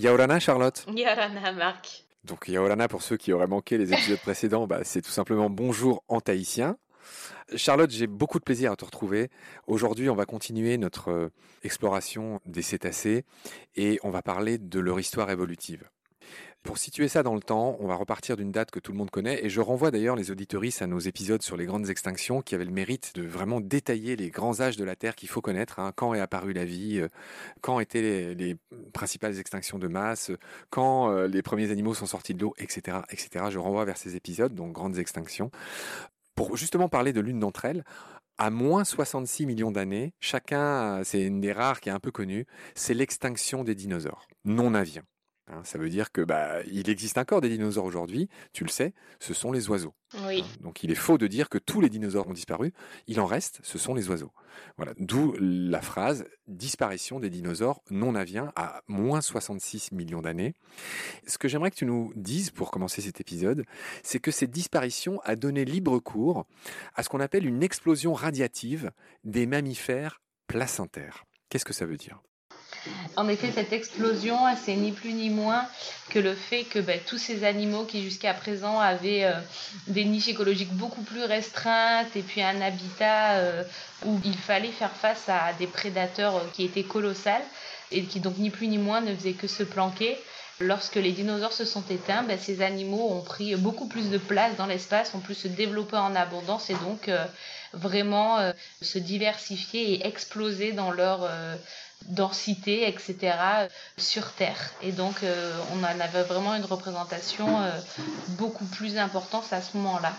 Yaorana, Charlotte Yaorana, Marc. Donc Yaorana, pour ceux qui auraient manqué les épisodes précédents, bah, c'est tout simplement bonjour en tahitien. Charlotte, j'ai beaucoup de plaisir à te retrouver. Aujourd'hui, on va continuer notre euh, exploration des cétacés et on va parler de leur histoire évolutive. Pour situer ça dans le temps, on va repartir d'une date que tout le monde connaît et je renvoie d'ailleurs les auditoristes à nos épisodes sur les grandes extinctions qui avaient le mérite de vraiment détailler les grands âges de la Terre qu'il faut connaître, hein. quand est apparue la vie, euh, quand étaient les, principales extinctions de masse, quand euh, les premiers animaux sont sortis de l'eau, etc., etc. Je renvoie vers ces épisodes, donc grandes extinctions. Pour justement parler de l'une d'entre elles, à moins 66 millions d'années, chacun, c'est une des rares qui est un peu connue, c'est l'extinction des dinosaures non aviens. Hein, ça veut dire que bah, il existe encore des dinosaures aujourd'hui, tu le sais, ce sont les oiseaux. Oui. Hein, donc il est faux de dire que tous les dinosaures ont disparu, il en reste, ce sont les oiseaux. Voilà, d'où la phrase disparition des dinosaures non aviens à moins 66 millions d'années. Ce que j'aimerais que tu nous dises pour commencer cet épisode, c'est que cette disparition a donné libre cours à ce qu'on appelle une explosion radiative des mammifères placentaires. Qu'est-ce que ça veut dire? En effet, cette explosion, c'est ni plus ni moins que le fait que ben, tous ces animaux qui jusqu'à présent avaient euh, des niches écologiques beaucoup plus restreintes et puis un habitat euh, où il fallait faire face à des prédateurs euh, qui étaient colossales et qui donc ni plus ni moins ne faisaient que se planquer. Lorsque les dinosaures se sont éteints, ben, ces animaux ont pris beaucoup plus de place dans l'espace, ont pu se développer en abondance et donc vraiment se diversifier et exploser dans leur densité, etc., sur Terre. Et donc, euh, on en avait vraiment une représentation euh, beaucoup plus importante à ce moment-là.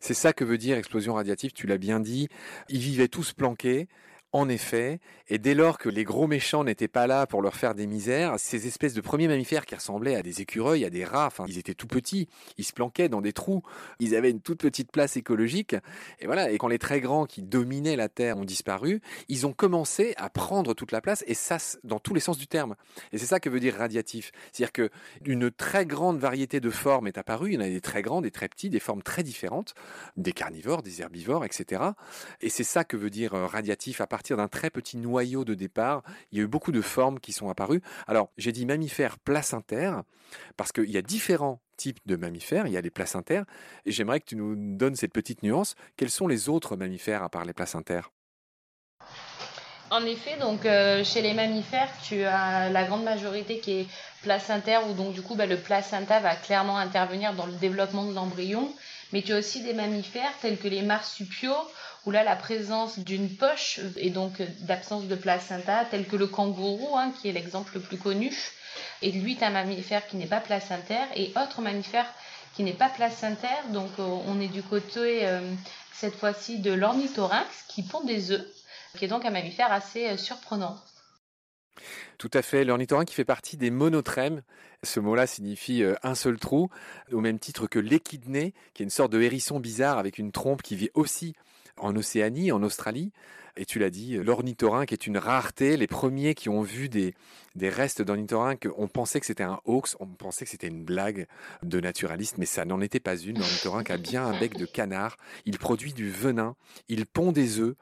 C'est ça que veut dire explosion radiative, tu l'as bien dit. Ils vivaient tous planqués. En effet, et dès lors que les gros méchants n'étaient pas là pour leur faire des misères, ces espèces de premiers mammifères qui ressemblaient à des écureuils, à des rats, enfin, ils étaient tout petits, ils se planquaient dans des trous, ils avaient une toute petite place écologique, et voilà, et quand les très grands qui dominaient la Terre ont disparu, ils ont commencé à prendre toute la place, et ça, dans tous les sens du terme. Et c'est ça que veut dire radiatif. C'est-à-dire que une très grande variété de formes est apparue, il y en a des très grandes, des très petites, des formes très différentes, des carnivores, des herbivores, etc. Et c'est ça que veut dire euh, radiatif à partir d'un très petit noyau de départ, il y a eu beaucoup de formes qui sont apparues. Alors, j'ai dit mammifères placentaires, parce qu'il y a différents types de mammifères, il y a les placentaires, et j'aimerais que tu nous donnes cette petite nuance. Quels sont les autres mammifères à part les placentaires en effet, donc euh, chez les mammifères, tu as la grande majorité qui est placentaire, où donc du coup bah, le placenta va clairement intervenir dans le développement de l'embryon. Mais tu as aussi des mammifères tels que les marsupiaux, où là la présence d'une poche et donc d'absence de placenta, tel que le kangourou, hein, qui est l'exemple le plus connu, et lui, un mammifère qui n'est pas placentaire, et autre mammifère qui n'est pas placentaire, donc euh, on est du côté euh, cette fois-ci de l'ornithorynx qui pond des œufs, qui est donc un mammifère assez euh, surprenant. Tout à fait. L'ornithorynque qui fait partie des monotrèmes. Ce mot-là signifie un seul trou, au même titre que l'échidné, qui est une sorte de hérisson bizarre avec une trompe qui vit aussi en Océanie, en Australie. Et tu l'as dit, l'ornithorynque est une rareté. Les premiers qui ont vu des, restes d'ornithorynque, on pensait que c'était un hoax, on pensait que c'était une blague de naturaliste, mais ça n'en était pas une. L'ornithorynque a bien un bec de canard. Il produit du venin. Il pond des œufs.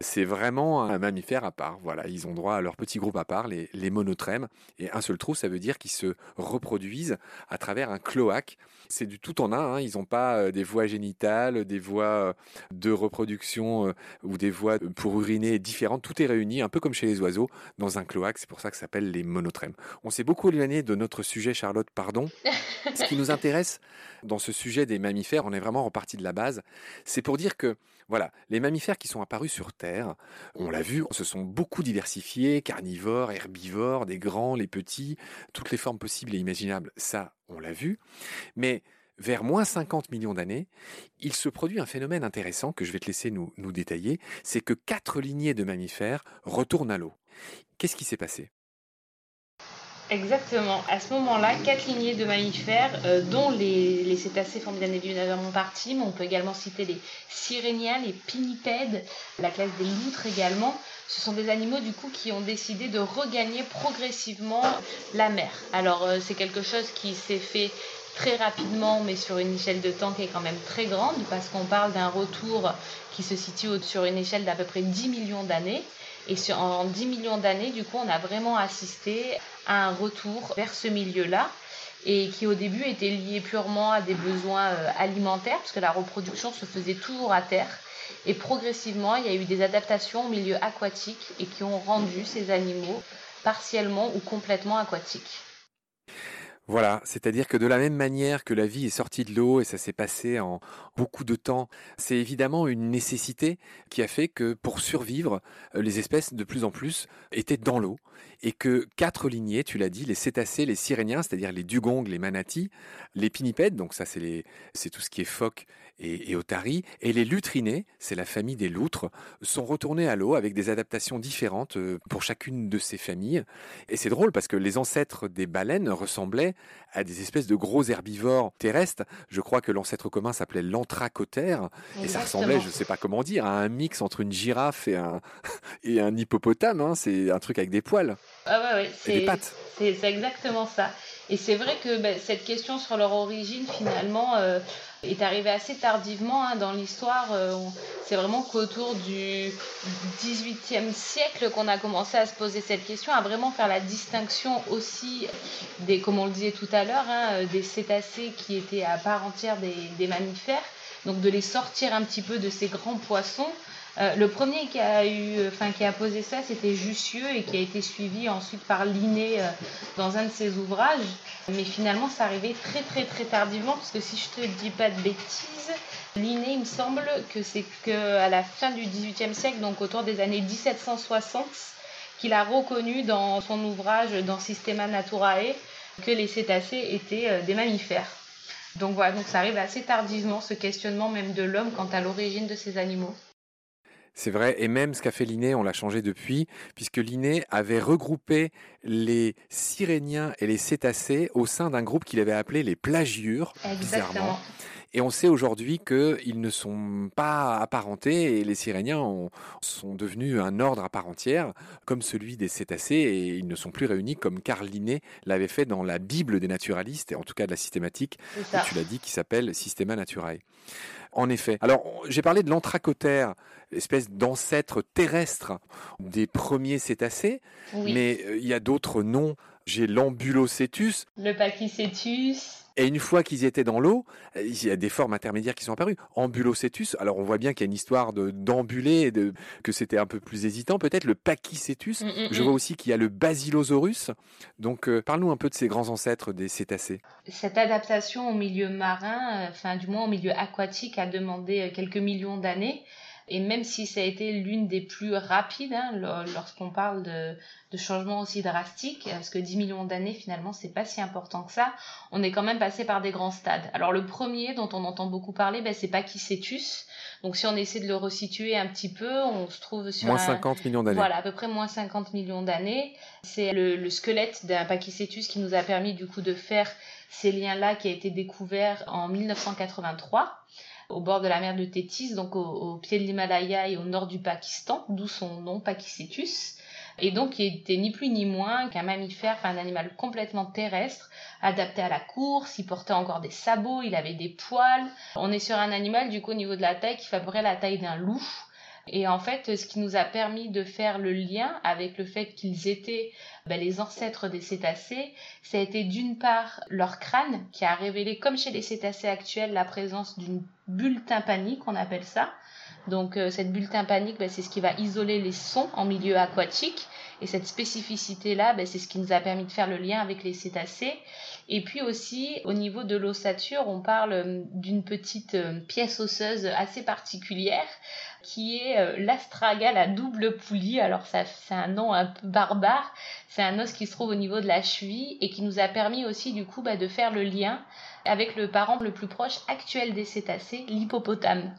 C'est vraiment un mammifère à part. Voilà, ils ont droit à leur petit groupe à part, les, les monotrèmes. Et un seul trou, ça veut dire qu'ils se reproduisent à travers un cloaque. C'est du tout en un. Hein. Ils n'ont pas euh, des voies génitales, des voies euh, de reproduction euh, ou des voies pour uriner différentes. Tout est réuni, un peu comme chez les oiseaux, dans un cloaque. C'est pour ça que ça s'appelle les monotrèmes. On s'est beaucoup éloigné de notre sujet, Charlotte, pardon. Ce qui nous intéresse dans ce sujet des mammifères, on est vraiment reparti de la base, c'est pour dire que, voilà, les mammifères qui sont apparus sur Terre, on l'a vu, se sont beaucoup diversifiés, carnivores, herbivores, des grands, les petits, toutes les formes possibles et imaginables, ça, on l'a vu. Mais vers moins 50 millions d'années, il se produit un phénomène intéressant que je vais te laisser nous, détailler, c'est que quatre lignées de mammifères retournent à l'eau. Qu'est-ce qui s'est passé? Exactement. À ce moment-là, quatre lignées de mammifères, euh, dont les, les, cétacés bien évidemment partie, mais on peut également citer les siréniens, les pinnipèdes, la classe des loutres également. Ce sont des animaux du coup qui ont décidé de regagner progressivement la mer. Alors euh, c'est quelque chose qui s'est fait très rapidement, mais sur une échelle de temps qui est quand même très grande, parce qu'on parle d'un retour qui se situe sur une échelle d'à peu près 10 millions d'années. Et sur, en 10 millions d'années, du coup, on a vraiment assisté à un retour vers ce milieu-là et qui au début était lié purement à des besoins euh, alimentaires, parce que la reproduction se faisait toujours à terre. Et progressivement, il y a eu des adaptations au milieu aquatique et qui ont rendu ces animaux partiellement ou complètement aquatiques. Voilà, c'est-à-dire que de la même manière que la vie est sortie de l'eau et ça s'est passé en beaucoup de temps, c'est évidemment une nécessité qui a fait que pour survivre, euh, les espèces de plus en plus étaient dans l'eau et que quatre lignées, tu l'as dit, les cétacés, les siréniens, c'est-à-dire les dugongs, les manatis, les pinnipèdes, donc ça c'est tout ce qui est phoque et, et otaries, et les lutrinés, c'est la famille des loutres, sont retournés à l'eau avec des adaptations différentes euh, pour chacune de ces familles. Et c'est drôle parce que les ancêtres des baleines ressemblaient à des espèces de gros herbivores terrestres. Je crois que l'ancêtre commun s'appelait l'antracotère, et ça ressemblait, je ne sais pas comment dire, à un mix entre une girafe et un, et un hippopotame. Hein. C'est un truc avec des poils. Ah ouais, ouais, c'est exactement ça. Et c'est vrai que ben, cette question sur leur origine, finalement, euh, est arrivée assez tardivement hein, dans l'histoire. Euh, c'est vraiment qu'autour du XVIIIe siècle qu'on a commencé à se poser cette question, à vraiment faire la distinction aussi des, comme on le disait tout à l'heure, hein, des cétacés qui étaient à part entière des, des mammifères. Donc de les sortir un petit peu de ces grands poissons euh, le premier qui a eu, enfin qui a posé ça, c'était Jussieu et qui a été suivi ensuite par Linné euh, dans un de ses ouvrages. Mais finalement, ça arrivait très très très tardivement parce que si je te dis pas de bêtises, Linné, il me semble que c'est qu'à la fin du XVIIIe siècle, donc autour des années 1760, qu'il a reconnu dans son ouvrage dans Systema Naturae que les cétacés étaient euh, des mammifères. Donc voilà, donc ça arrive assez tardivement ce questionnement même de l'homme quant à l'origine de ces animaux. C'est vrai, et même ce qu'a fait Linné, on l'a changé depuis, puisque Linné avait regroupé les siréniens et les cétacés au sein d'un groupe qu'il avait appelé les plagiures, bizarrement. Et on sait aujourd'hui qu'ils ne sont pas apparentés et les siréniens sont devenus un ordre à part entière, comme celui des cétacés, et ils ne sont plus réunis comme Carl Linné l'avait fait dans la Bible des naturalistes, et en tout cas de la systématique, tu l'as dit, qui s'appelle Systema Naturae. En effet. Alors, j'ai parlé de l'anthracotère, espèce d'ancêtre terrestre des premiers cétacés, mais euh, il y a d'autres noms. J'ai l'ambulocétus. Le pachycétus. Et une fois qu'ils étaient dans l'eau, il y a des formes intermédiaires qui sont apparues. Ambulocétus, alors on voit bien qu'il y a une histoire d'ambuler, de, que c'était un peu plus hésitant. Peut-être le Pachycétus. Mm, mm, Je mm. vois aussi qu'il y a le Basilosaurus. Donc euh, parle-nous un peu de ces grands ancêtres des cétacés. Cette adaptation au milieu marin, euh, enfin du moins au milieu aquatique, a demandé euh, quelques millions d'années. Et même si ça a été l'une des plus rapides, hein, lorsqu'on parle de, de changements aussi drastiques, parce que 10 millions d'années, finalement, c'est pas si important que ça, on est quand même passé par des grands stades. Alors, le premier dont on entend beaucoup parler, ben, c'est Pachycétus. Donc, si on essaie de le resituer un petit peu, on se trouve sur. Moins 50 millions d'années. Voilà, à peu près moins 50 millions d'années. C'est le, le squelette d'un Pachycétus qui nous a permis, du coup, de faire ces liens-là qui a été découvert en 1983 au bord de la mer de Tétis, donc au, pied de l'Himalaya et au nord du Pakistan, d'où son nom Pachycétus. Et donc, il était ni plus ni moins qu'un mammifère, un animal complètement terrestre, adapté à la course, il portait encore des sabots, il avait des poils. On est sur un animal, du coup, au niveau de la taille, qui fait la taille d'un loup. Et en fait, ce qui nous a permis de faire le lien avec le fait qu'ils étaient ben, les ancêtres des cétacés, ça a été d'une part leur crâne qui a révélé, comme chez les cétacés actuels, la présence d'une bulle tympanique, on appelle ça. Donc euh, cette bulle tympanique, ben, c'est ce qui va isoler les sons en milieu aquatique. Et cette spécificité-là, ben, c'est ce qui nous a permis de faire le lien avec les cétacés. Et puis aussi, au niveau de l'ossature, on parle euh, d'une petite euh, pièce osseuse assez particulière qui est euh, l'astragale à double poulie. Alors ça, c'est un nom un peu barbare. C'est un os qui se trouve au niveau de la cheville et qui nous a permis aussi du coup bah, de faire le lien avec le parent le plus proche actuel des cétacés, l'hippopotame.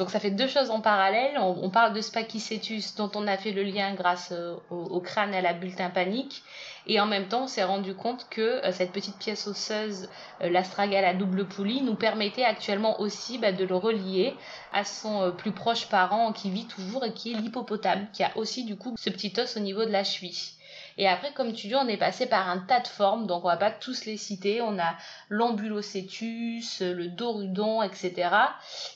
Donc ça fait deux choses en parallèle. On, parle de Spachycetus dont on a fait le lien grâce euh, au, crâne et à la bulle tympanique. Et en même temps, on s'est rendu compte que euh, cette petite pièce osseuse, euh, l'astragale à double poulie, nous permettait actuellement aussi bah, de le relier à son plus proche parent qui vit toujours et qui est l'hippopotame, qui a aussi du coup ce petit os au niveau de la cheville. Et après, comme tu dis, on est passé par un tas de formes, donc on va pas tous les citer. On a l'ambulocétus, le dorudon, etc.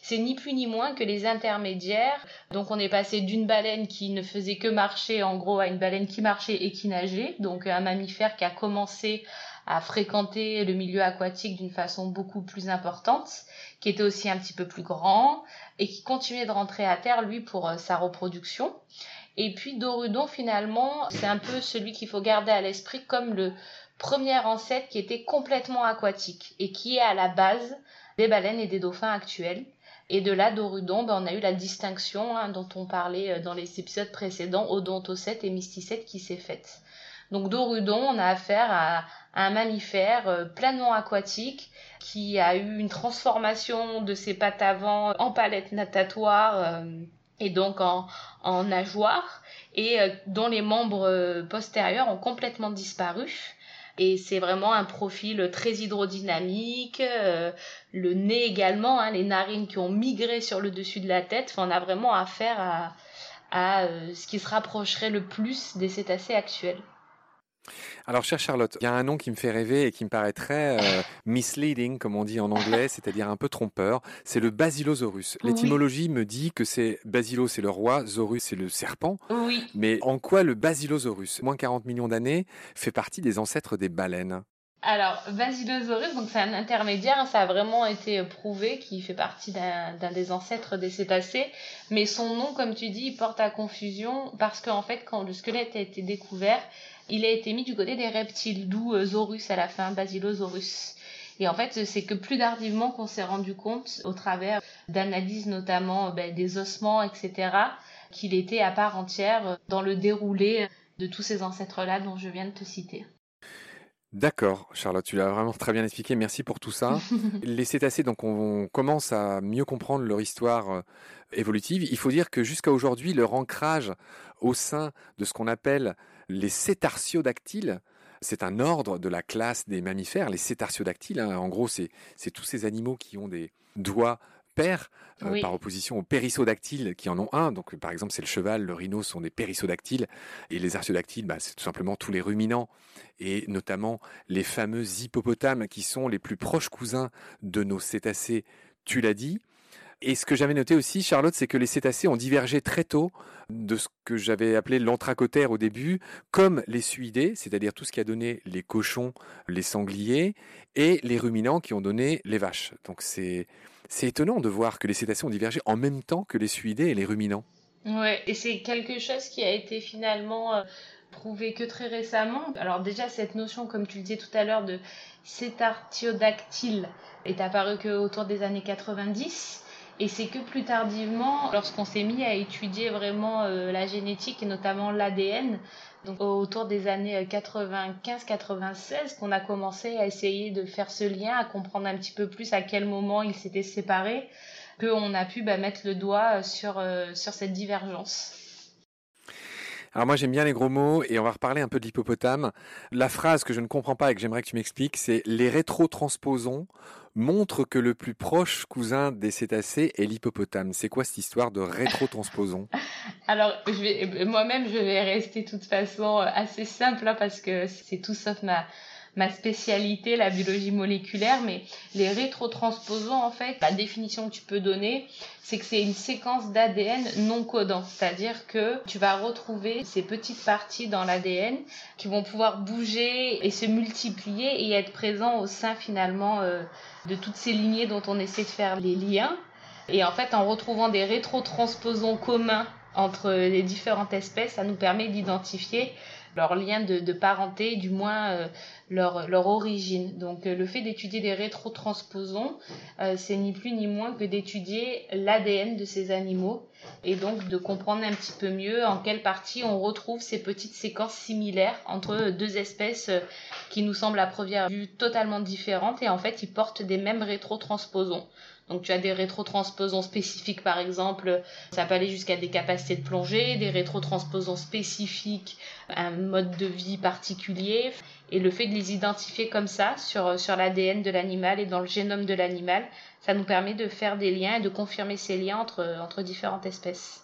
C'est ni plus ni moins que les intermédiaires. Donc on est passé d'une baleine qui ne faisait que marcher, en gros, à une baleine qui marchait et qui nageait. Donc un mammifère qui a commencé à fréquenter le milieu aquatique d'une façon beaucoup plus importante, qui était aussi un petit peu plus grand et qui continuait de rentrer à terre, lui, pour euh, sa reproduction. Et puis Dorudon, finalement, c'est un peu celui qu'il faut garder à l'esprit comme le premier ancêtre qui était complètement aquatique et qui est à la base des baleines et des dauphins actuels. Et de là, Dorudon, ben, on a eu la distinction hein, dont on parlait euh, dans les épisodes précédents, Odontocète et Mysticète qui s'est faite. Donc Dorudon, on a affaire à, un mammifère euh, pleinement aquatique qui a eu une transformation de ses pattes avant en palette natatoire euh, et donc en, nageoire et euh, dont les membres postérieurs ont complètement disparu. Et c'est vraiment un profil très hydrodynamique, le nez également, hein, les narines qui ont migré sur le dessus de la tête. on a vraiment affaire à, à ce qui se rapprocherait le plus des cétacés actuels. Alors, chère Charlotte, il y a un nom qui me fait rêver et qui me paraît très euh, misleading, comme on dit en anglais, c'est-à-dire un peu trompeur. C'est le Basilosaurus. L'étymologie me dit que c'est Basilo, c'est le roi, Zorus, c'est le serpent. Oui. Mais en quoi le Basilosaurus, moins 40 millions d'années, fait partie des ancêtres des baleines? Alors, Basilosaurus, donc c'est un intermédiaire, ça a vraiment été prouvé qu'il fait partie d'un des ancêtres des cétacés, mais son nom, comme tu dis, porte à confusion parce qu'en fait, quand le squelette a été découvert, il a été mis du côté des reptiles, d'où euh, Zorus à la fin, Basilosaurus. Et en fait, c'est que plus tardivement qu'on s'est rendu compte, au travers d'analyses notamment ben, des ossements, etc., qu'il était à part entière dans le déroulé de tous ces ancêtres-là dont je viens de te citer. D'accord, Charlotte, tu l'as vraiment très bien expliqué. Merci pour tout ça. les cétacés, donc, on, commence à mieux comprendre leur histoire euh, évolutive. Il faut dire que jusqu'à aujourd'hui, leur ancrage au sein de ce qu'on appelle les cétartiodactyles, c'est un ordre de la classe des mammifères, les cétartiodactyles. Hein. en gros, c'est tous ces animaux qui ont des doigts pères, euh, par opposition aux périssodactyles qui en ont un. Donc, par exemple, c'est le cheval, le rhino sont des périssodactyles. Et les artiodactyles, bah, c'est tout simplement tous les ruminants, et notamment les fameux hippopotames qui sont les plus proches cousins de nos cétacés, tu l'as dit. Et ce que j'avais noté aussi, Charlotte, c'est que les cétacés ont divergé très tôt de ce que j'avais appelé l'anthracotère au début, comme les suidés, c'est-à-dire tout ce qui a donné les cochons, les sangliers, et les ruminants qui ont donné les vaches. Donc c'est étonnant de voir que les cétacés ont divergé en même temps que les suidés et les ruminants. Ouais, et c'est quelque chose qui a été finalement euh, prouvé que très récemment. Alors déjà, cette notion, comme tu le disais tout à l'heure, de cétartiodactyle est apparue qu'autour des années 90. Et c'est que plus tardivement, lorsqu'on s'est mis à étudier vraiment euh, la génétique et notamment l'ADN, donc autour des années 95-96 qu'on a commencé à essayer de faire ce lien, à comprendre un petit peu plus à quel moment ils s'étaient séparés, qu'on a pu bah, mettre le doigt sur, euh, sur cette divergence. Alors moi j'aime bien les gros mots et on va reparler un peu de l'hippopotame. La phrase que je ne comprends pas et que j'aimerais que tu m'expliques, c'est les rétrotransposons montrent que le plus proche cousin des cétacés est l'hippopotame. C'est quoi cette histoire de rétrotransposons? Alors moi-même je vais rester de toute façon assez simple hein, parce que c'est tout sauf ma ma spécialité, la biologie moléculaire, mais les rétrotransposons, en fait, la définition que tu peux donner, c'est que c'est une séquence d'ADN non codant. C'est-à-dire que tu vas retrouver ces petites parties dans l'ADN qui vont pouvoir bouger et se multiplier et être présents au sein finalement euh, de toutes ces lignées dont on essaie de faire les liens. Et en fait, en retrouvant des rétrotransposons communs entre les différentes espèces, ça nous permet d'identifier leur lien de, parenté, du moins euh, leur, leur origine. Donc euh, le fait d'étudier des rétrotransposons, euh, c'est ni plus ni moins que d'étudier l'ADN de ces animaux et donc de comprendre un petit peu mieux en quelle partie on retrouve ces petites séquences similaires entre deux espèces qui nous semblent à première vue totalement différentes et en fait ils portent des mêmes rétrotransposons. Donc tu as des rétrotransposons spécifiques par exemple, ça peut aller jusqu'à des capacités de plongée, des rétrotransposons spécifiques, un mode de vie particulier. Et le fait de les identifier comme ça sur, sur l'ADN de l'animal et dans le génome de l'animal, ça nous permet de faire des liens et de confirmer ces liens entre, entre différentes espèces.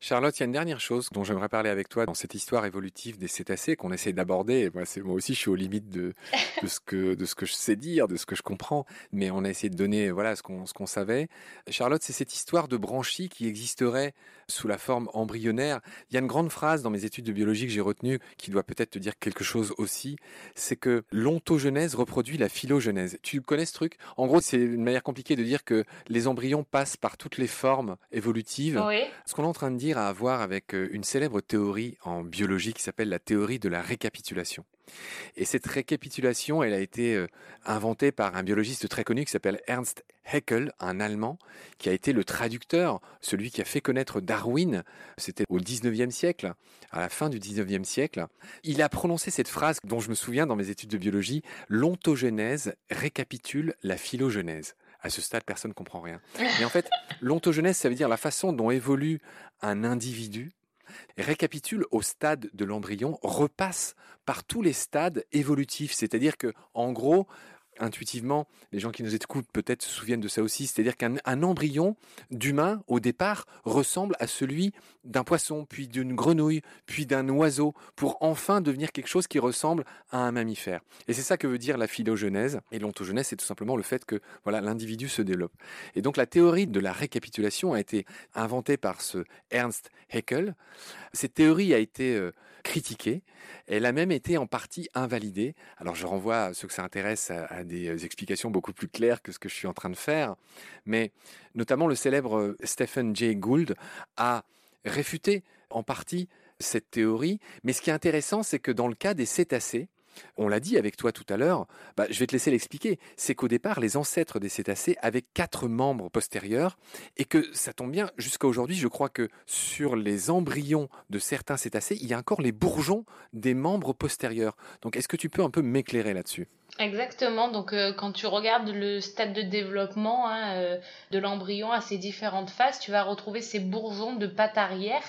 Charlotte, il y a une dernière chose dont j'aimerais parler avec toi dans cette histoire évolutive des cétacés qu'on essaie d'aborder. Moi, moi aussi, je suis aux limites de, de, ce que, de ce que je sais dire, de ce que je comprends, mais on a essayé de donner voilà, ce qu'on savait. Charlotte, c'est cette histoire de branchies qui existerait sous la forme embryonnaire. Il y a une grande phrase dans mes études de biologie que j'ai retenue qui doit peut-être te dire quelque chose aussi, c'est que l'ontogenèse reproduit la phylogenèse. Tu connais ce truc? En gros, c'est une manière compliquée de dire que les embryons passent par toutes les formes évolutives. Oui. Ce qu'on est en train de dire à voir avec euh, une célèbre théorie en biologie qui s'appelle la théorie de la récapitulation. Et cette récapitulation, elle a été euh, inventée par un biologiste très connu qui s'appelle Ernst Haeckel, un Allemand, qui a été le traducteur, celui qui a fait connaître Darwin. C'était au 19e siècle, à la fin du 19e siècle. Il a prononcé cette phrase dont je me souviens dans mes études de biologie, l'ontogenèse récapitule la phylogenèse. À ce stade, personne ne comprend rien. Mais en fait, l'ontogenèse, ça veut dire la façon dont évolue un individu récapitule au stade de l'embryon, repasse par tous les stades évolutifs. C'est-à-dire que, en gros, intuitivement, les gens qui nous écoutent peut-être se souviennent de ça aussi, c'est-à-dire qu'un embryon d'humain, au départ, ressemble à celui d'un poisson, puis d'une grenouille, puis d'un oiseau, pour enfin devenir quelque chose qui ressemble à un mammifère. Et c'est ça que veut dire la phylogenèse. Et l'ontogenèse, c'est tout simplement le fait que voilà l'individu se développe. Et donc la théorie de la récapitulation a été inventée par ce Ernst Haeckel. Cette théorie a été euh, critiquée. Elle a même été en partie invalidée. Alors je renvoie à ceux que ça intéresse à, des euh, explications beaucoup plus claires que ce que je suis en train de faire. Mais notamment le célèbre euh, Stephen Jay Gould a réfuté en partie cette théorie. Mais ce qui est intéressant, c'est que dans le cas des cétacés, on l'a dit avec toi tout à l'heure, bah, je vais te laisser l'expliquer. C'est qu'au départ, les ancêtres des cétacés avaient quatre membres postérieurs et que ça tombe bien, jusqu'à aujourd'hui, je crois que sur les embryons de certains cétacés, il y a encore les bourgeons des membres postérieurs. Donc, est-ce que tu peux un peu m'éclairer là-dessus? Exactement. Donc, euh, quand tu regardes le stade de développement hein, euh, de l'embryon à ses différentes phases, tu vas retrouver ces bourgeons de pattes arrière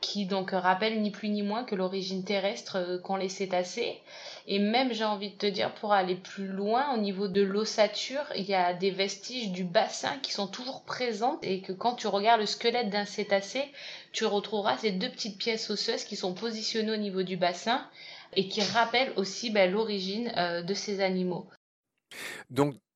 qui donc rappellent ni plus ni moins que l'origine terrestre euh, qu'ont les cétacés. Et même, j'ai envie de te dire, pour aller plus loin, au niveau de l'ossature, il y a des vestiges du bassin qui sont toujours présents et que quand tu regardes le squelette d'un cétacé, tu retrouveras ces deux petites pièces osseuses qui sont positionnées au niveau du bassin et qui rappellent aussi ben, l'origine euh, de ces animaux.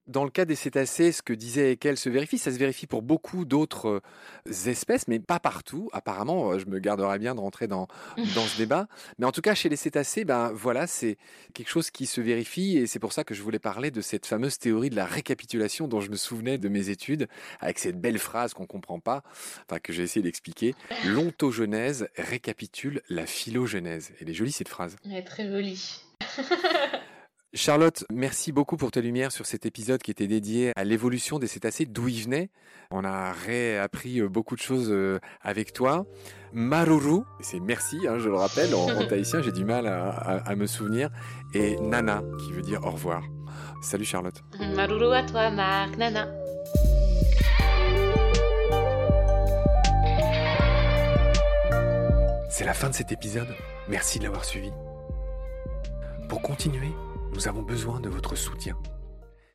Dans le cas des cétacés, ce que disait Ekel se vérifie. Ça se vérifie pour beaucoup d'autres euh, espèces, mais pas partout. Apparemment, euh, je me garderais bien de rentrer dans, dans ce débat. Mais en tout cas, chez les cétacés, ben voilà, c'est quelque chose qui se vérifie. Et c'est pour ça que je voulais parler de cette fameuse théorie de la récapitulation dont je me souvenais de mes études, avec cette belle phrase qu'on comprend pas, enfin que j'ai essayé d'expliquer. L'ontogenèse récapitule la phylogenèse. Elle est jolie cette phrase. Elle est très jolie. Charlotte, merci beaucoup pour ta lumière sur cet épisode qui était dédié à l'évolution des cétacés, d'où ils venaient. On a réappris euh, beaucoup de choses euh, avec toi. Maruru, c'est merci, hein, je le rappelle, en, tahitien, j'ai du mal à, me souvenir. Et Nana, qui veut dire au revoir. Salut Charlotte. Maruru à toi, Marc. Nana. C'est la fin de cet épisode. Merci de l'avoir suivi. Pour continuer, nous avons besoin de votre soutien.